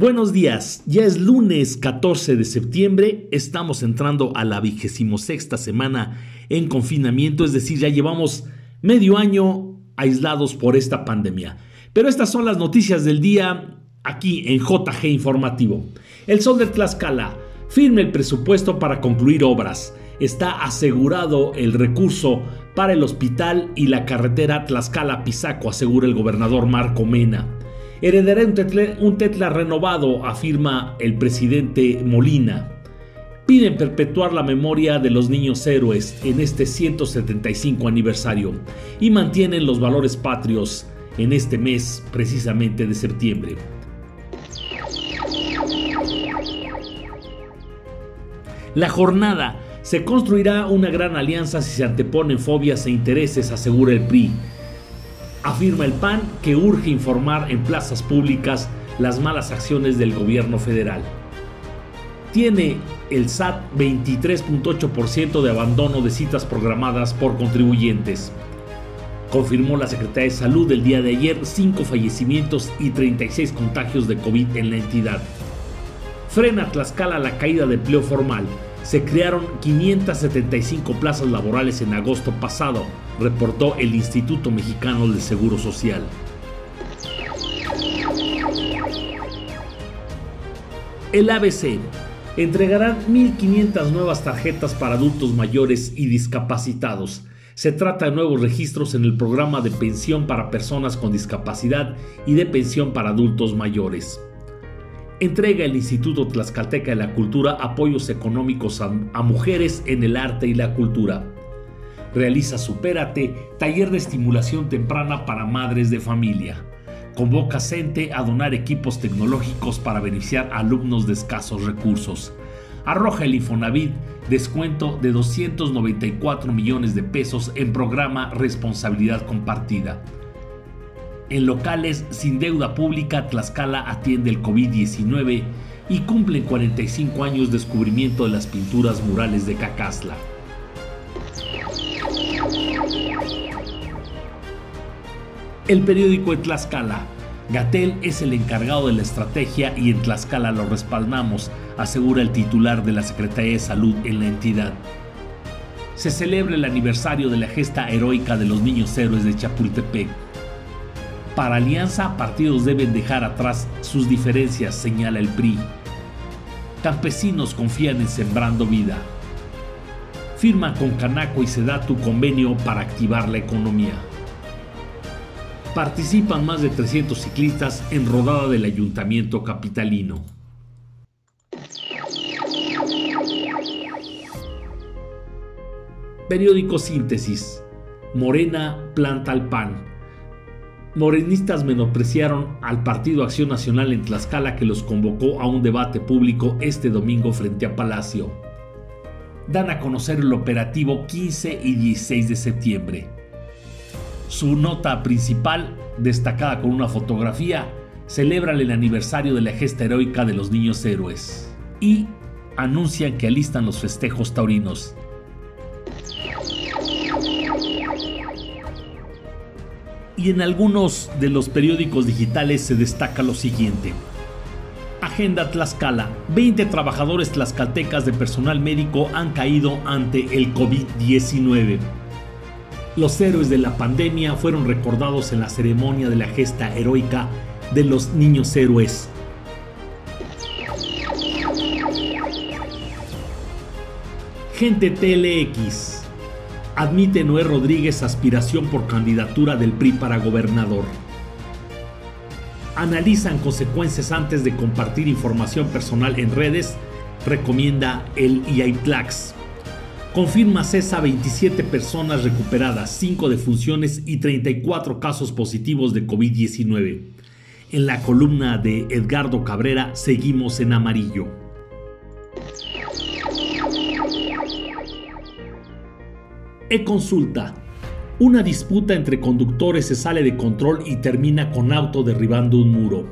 Buenos días, ya es lunes 14 de septiembre, estamos entrando a la vigésimo sexta semana en confinamiento, es decir, ya llevamos medio año aislados por esta pandemia. Pero estas son las noticias del día aquí en JG Informativo. El Sol de Tlaxcala firme el presupuesto para concluir obras. Está asegurado el recurso para el hospital y la carretera Tlaxcala-Pisaco, asegura el gobernador Marco Mena. Heredaré un tetla, renovado, afirma el presidente Molina. Piden perpetuar la memoria de los niños héroes en este 175 aniversario y mantienen los valores patrios en este mes precisamente de septiembre. La jornada se construirá una gran alianza si se anteponen fobias e intereses, asegura el PRI afirma el PAN que urge informar en plazas públicas las malas acciones del gobierno federal. Tiene el SAT 23.8% de abandono de citas programadas por contribuyentes. Confirmó la Secretaría de Salud el día de ayer 5 fallecimientos y 36 contagios de COVID en la entidad. Frena Tlaxcala la caída de empleo formal. Se crearon 575 plazas laborales en agosto pasado, reportó el Instituto Mexicano del Seguro Social. El ABC entregarán 1.500 nuevas tarjetas para adultos mayores y discapacitados. Se trata de nuevos registros en el programa de pensión para personas con discapacidad y de pensión para adultos mayores. Entrega el Instituto Tlaxcalteca de la Cultura apoyos económicos a, mujeres en el arte y la cultura realiza Supérate, taller de estimulación temprana para madres de familia. Convoca CENTE a donar equipos tecnológicos para beneficiar a alumnos de escasos recursos. Arroja el Infonavit descuento de 294 millones de pesos en programa Responsabilidad Compartida. En locales sin deuda pública, Tlaxcala atiende el COVID-19 y cumple 45 años descubrimiento de las pinturas murales de Cacasla. El periódico de Tlaxcala. Gatel es el encargado de la estrategia y en Tlaxcala lo respaldamos, asegura el titular de la Secretaría de Salud en la entidad. Se celebra el aniversario de la gesta heroica de los niños héroes de Chapultepec. Para Alianza, partidos deben dejar atrás sus diferencias, señala el PRI. Campesinos confían en Sembrando Vida. Firma con Canaco y Sedatu convenio para activar la economía participan más de 300 ciclistas en rodada del ayuntamiento capitalino. Periódico Síntesis. Morena planta al PAN. Morenistas menospreciaron al Partido Acción Nacional en Tlaxcala que los convocó a un debate público este domingo frente a Palacio. Dan a conocer el operativo 15 y 16 de septiembre. Su nota principal, destacada con una fotografía, celebra el aniversario de la gesta heroica de los niños héroes y anuncian que alistan los festejos taurinos. Y en algunos de los periódicos digitales se destaca lo siguiente. Agenda Tlaxcala. 20 trabajadores tlaxcaltecas de personal médico han caído ante el COVID-19. Los héroes de la pandemia fueron recordados en la ceremonia de la gesta heroica de los niños héroes. Gente TLX. Admite Noé Rodríguez aspiración por candidatura del PRI para gobernador. Analizan consecuencias antes de compartir información personal en redes, recomienda el IAITLAX. Confirma CESA 27 personas recuperadas, 5 defunciones y 34 casos positivos de COVID-19. En la columna de Edgardo Cabrera seguimos en amarillo. E-consulta. Una disputa entre conductores se sale de control y termina con auto derribando un muro.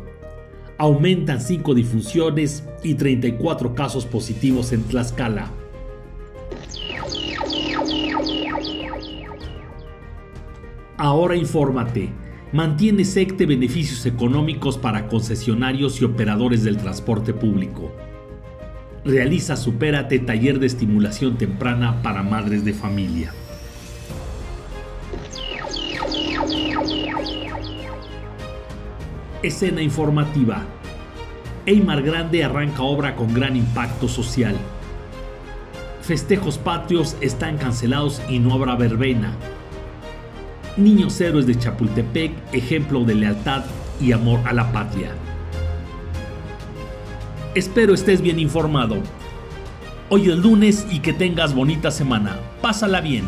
Aumentan 5 difunciones y 34 casos positivos en Tlaxcala. Ahora infórmate. mantiene SECTE beneficios económicos para concesionarios y operadores del transporte público. Realiza Supérate taller de estimulación temprana para madres de familia. Escena informativa. Eymar Grande arranca obra con gran impacto social. Festejos patrios están cancelados y no habrá verbena. Niños Héroes de Chapultepec, ejemplo de lealtad y amor a la patria. Espero estés bien informado. Hoy es lunes y que tengas bonita semana. Pásala bien.